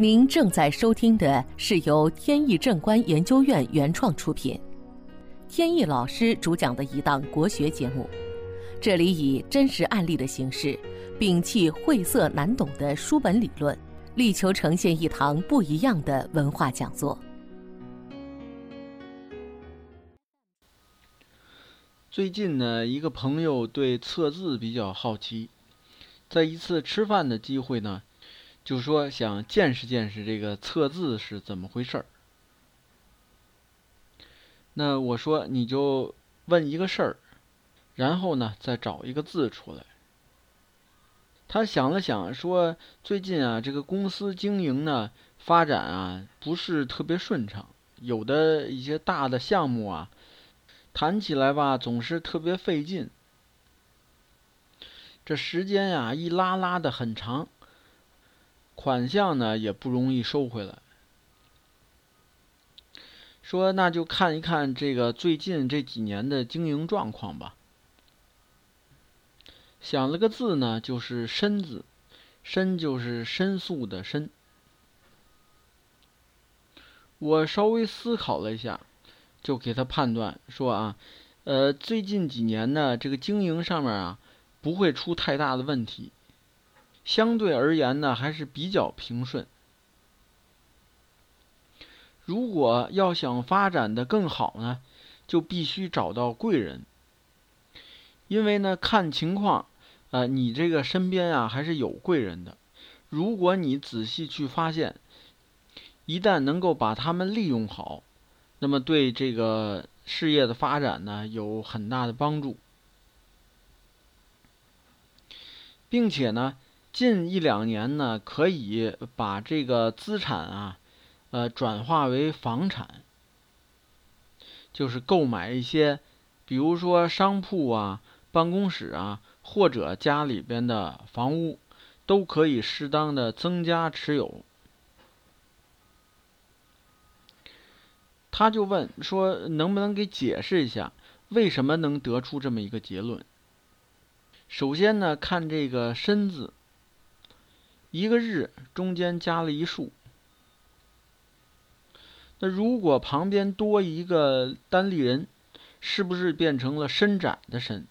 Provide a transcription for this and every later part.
您正在收听的是由天意正观研究院原创出品，天意老师主讲的一档国学节目。这里以真实案例的形式，摒弃晦涩难懂的书本理论，力求呈现一堂不一样的文化讲座。最近呢，一个朋友对测字比较好奇，在一次吃饭的机会呢。就说想见识见识这个测字是怎么回事儿。那我说你就问一个事儿，然后呢再找一个字出来。他想了想说：“最近啊，这个公司经营呢发展啊不是特别顺畅，有的一些大的项目啊，谈起来吧总是特别费劲，这时间呀一拉拉的很长。”款项呢也不容易收回来。说那就看一看这个最近这几年的经营状况吧。想了个字呢，就是“申”字，“申”就是申诉的“申”。我稍微思考了一下，就给他判断说啊，呃，最近几年呢，这个经营上面啊，不会出太大的问题。相对而言呢，还是比较平顺。如果要想发展的更好呢，就必须找到贵人。因为呢，看情况，呃，你这个身边啊还是有贵人的。如果你仔细去发现，一旦能够把他们利用好，那么对这个事业的发展呢有很大的帮助，并且呢。近一两年呢，可以把这个资产啊，呃，转化为房产，就是购买一些，比如说商铺啊、办公室啊，或者家里边的房屋，都可以适当的增加持有。他就问说，能不能给解释一下，为什么能得出这么一个结论？首先呢，看这个“身”字。一个日中间加了一竖，那如果旁边多一个单立人，是不是变成了伸展的伸？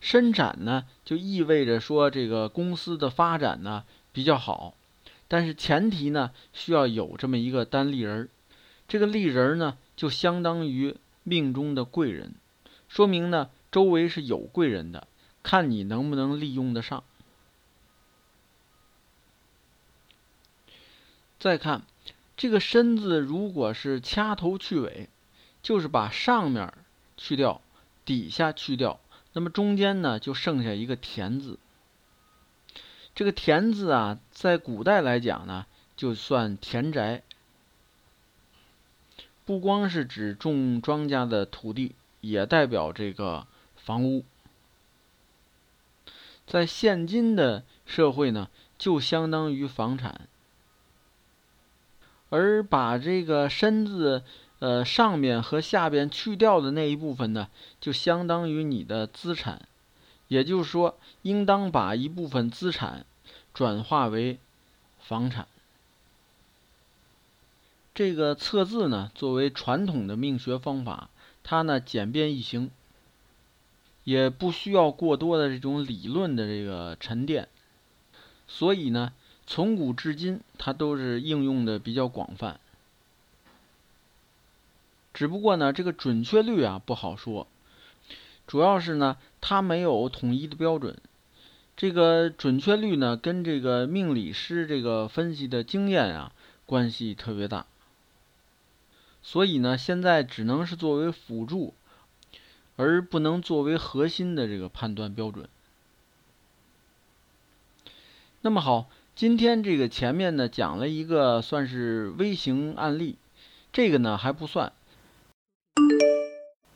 伸展呢，就意味着说这个公司的发展呢比较好，但是前提呢需要有这么一个单立人，这个立人呢就相当于命中的贵人，说明呢周围是有贵人的，看你能不能利用得上。再看这个“申”字，如果是掐头去尾，就是把上面去掉，底下去掉，那么中间呢就剩下一个“田”字。这个“田”字啊，在古代来讲呢，就算田宅，不光是指种庄稼的土地，也代表这个房屋。在现今的社会呢，就相当于房产。而把这个“身”字，呃，上面和下边去掉的那一部分呢，就相当于你的资产，也就是说，应当把一部分资产转化为房产。这个测字呢，作为传统的命学方法，它呢简便易行，也不需要过多的这种理论的这个沉淀，所以呢。从古至今，它都是应用的比较广泛。只不过呢，这个准确率啊不好说，主要是呢它没有统一的标准。这个准确率呢跟这个命理师这个分析的经验啊关系特别大。所以呢，现在只能是作为辅助，而不能作为核心的这个判断标准。那么好。今天这个前面呢讲了一个算是微型案例，这个呢还不算。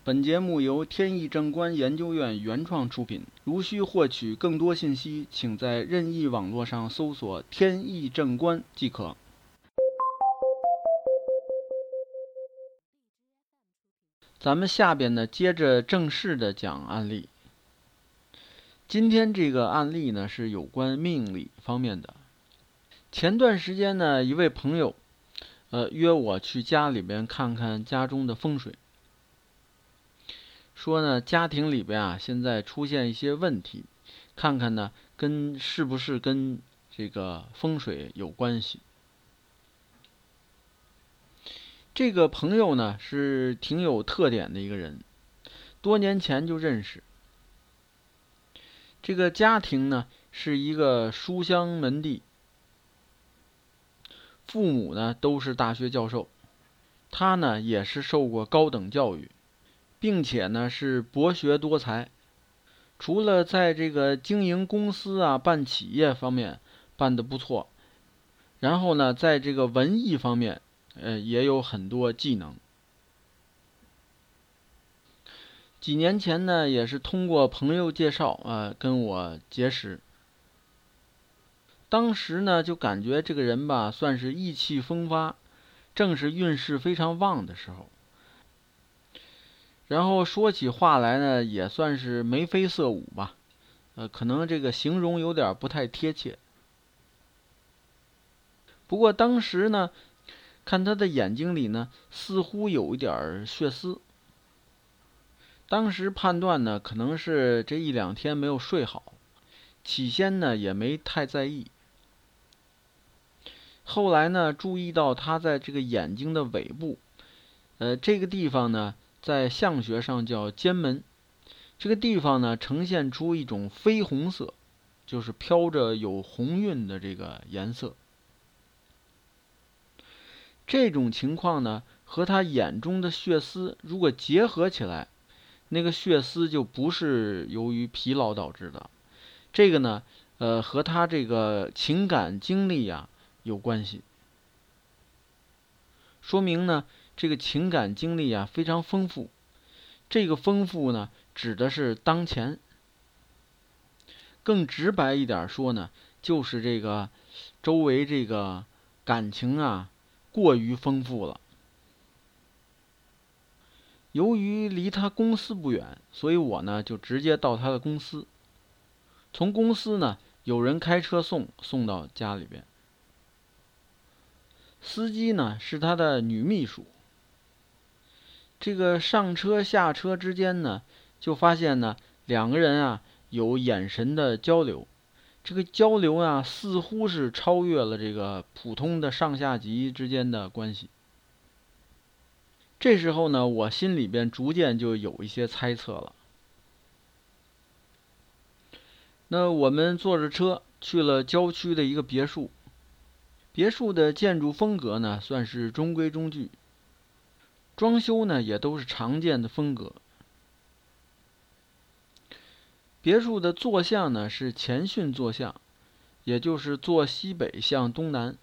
本节目由天意正观研究院原创出品。如需获取更多信息，请在任意网络上搜索“天意正观”即可。咱们下边呢接着正式的讲案例。今天这个案例呢是有关命理方面的。前段时间呢，一位朋友，呃，约我去家里边看看家中的风水，说呢，家庭里边啊，现在出现一些问题，看看呢，跟是不是跟这个风水有关系。这个朋友呢，是挺有特点的一个人，多年前就认识。这个家庭呢，是一个书香门第。父母呢都是大学教授，他呢也是受过高等教育，并且呢是博学多才。除了在这个经营公司啊、办企业方面办得不错，然后呢，在这个文艺方面，呃，也有很多技能。几年前呢，也是通过朋友介绍啊，跟我结识。当时呢，就感觉这个人吧，算是意气风发，正是运势非常旺的时候。然后说起话来呢，也算是眉飞色舞吧，呃，可能这个形容有点不太贴切。不过当时呢，看他的眼睛里呢，似乎有一点血丝。当时判断呢，可能是这一两天没有睡好，起先呢也没太在意。后来呢，注意到他在这个眼睛的尾部，呃，这个地方呢，在相学上叫尖门，这个地方呢，呈现出一种绯红色，就是飘着有红晕的这个颜色。这种情况呢，和他眼中的血丝如果结合起来，那个血丝就不是由于疲劳导致的，这个呢，呃，和他这个情感经历呀。有关系，说明呢，这个情感经历啊非常丰富。这个丰富呢，指的是当前。更直白一点说呢，就是这个周围这个感情啊过于丰富了。由于离他公司不远，所以我呢就直接到他的公司。从公司呢，有人开车送送到家里边。司机呢是他的女秘书。这个上车下车之间呢，就发现呢两个人啊有眼神的交流，这个交流啊似乎是超越了这个普通的上下级之间的关系。这时候呢，我心里边逐渐就有一些猜测了。那我们坐着车去了郊区的一个别墅。别墅的建筑风格呢，算是中规中矩。装修呢，也都是常见的风格。别墅的坐向呢是前巽坐向，也就是坐西北向东南。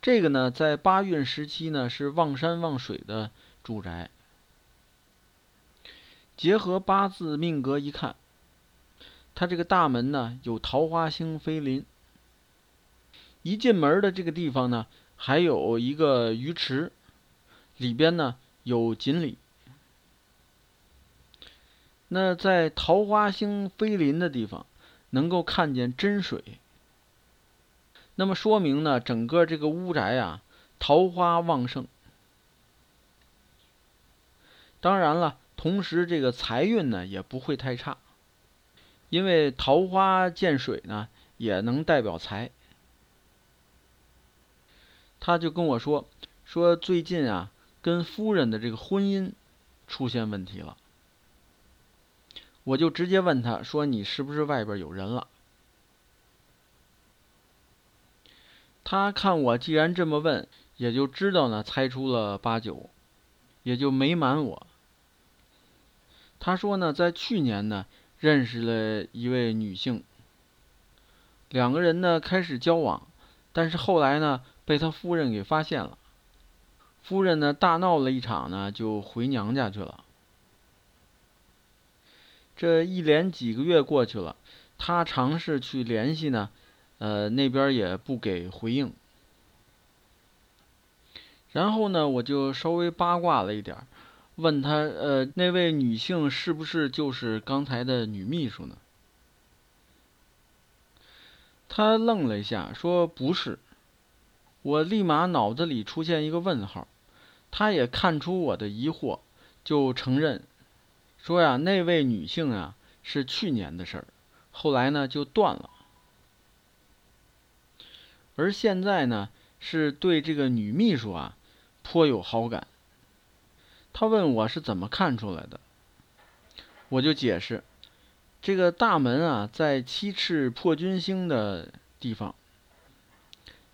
这个呢，在八运时期呢是望山望水的住宅。结合八字命格一看，它这个大门呢有桃花星飞临。一进门的这个地方呢，还有一个鱼池，里边呢有锦鲤。那在桃花星飞临的地方，能够看见真水。那么说明呢，整个这个屋宅啊，桃花旺盛。当然了，同时这个财运呢也不会太差，因为桃花见水呢，也能代表财。他就跟我说，说最近啊，跟夫人的这个婚姻出现问题了。我就直接问他说：“你是不是外边有人了？”他看我既然这么问，也就知道呢，猜出了八九，也就没瞒我。他说呢，在去年呢，认识了一位女性，两个人呢开始交往，但是后来呢。被他夫人给发现了，夫人呢大闹了一场呢，就回娘家去了。这一连几个月过去了，他尝试去联系呢，呃，那边也不给回应。然后呢，我就稍微八卦了一点，问他，呃，那位女性是不是就是刚才的女秘书呢？他愣了一下，说：“不是。”我立马脑子里出现一个问号。他也看出我的疑惑，就承认说：“呀，那位女性啊，是去年的事儿，后来呢就断了。而现在呢，是对这个女秘书啊颇有好感。”他问我是怎么看出来的，我就解释。这个大门啊，在七赤破军星的地方。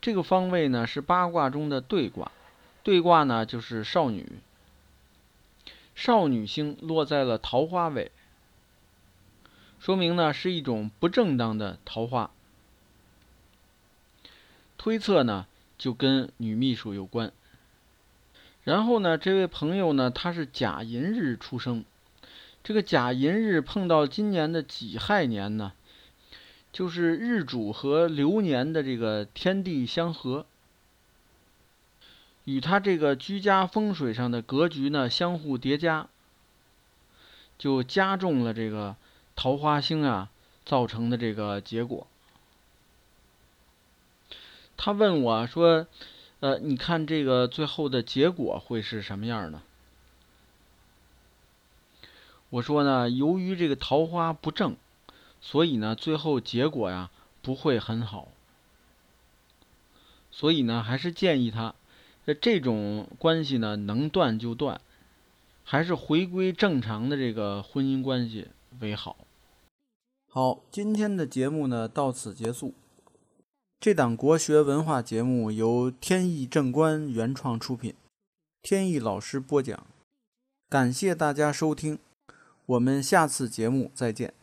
这个方位呢，是八卦中的对卦。对卦呢，就是少女。少女星落在了桃花位，说明呢是一种不正当的桃花。推测呢，就跟女秘书有关。然后呢，这位朋友呢，他是甲寅日出生。这个甲寅日碰到今年的己亥年呢，就是日主和流年的这个天地相合，与他这个居家风水上的格局呢相互叠加，就加重了这个桃花星啊造成的这个结果。他问我说：“呃，你看这个最后的结果会是什么样呢？”我说呢，由于这个桃花不正，所以呢，最后结果呀不会很好。所以呢，还是建议他，这种关系呢能断就断，还是回归正常的这个婚姻关系为好。好，今天的节目呢到此结束。这档国学文化节目由天意正观原创出品，天意老师播讲，感谢大家收听。我们下次节目再见。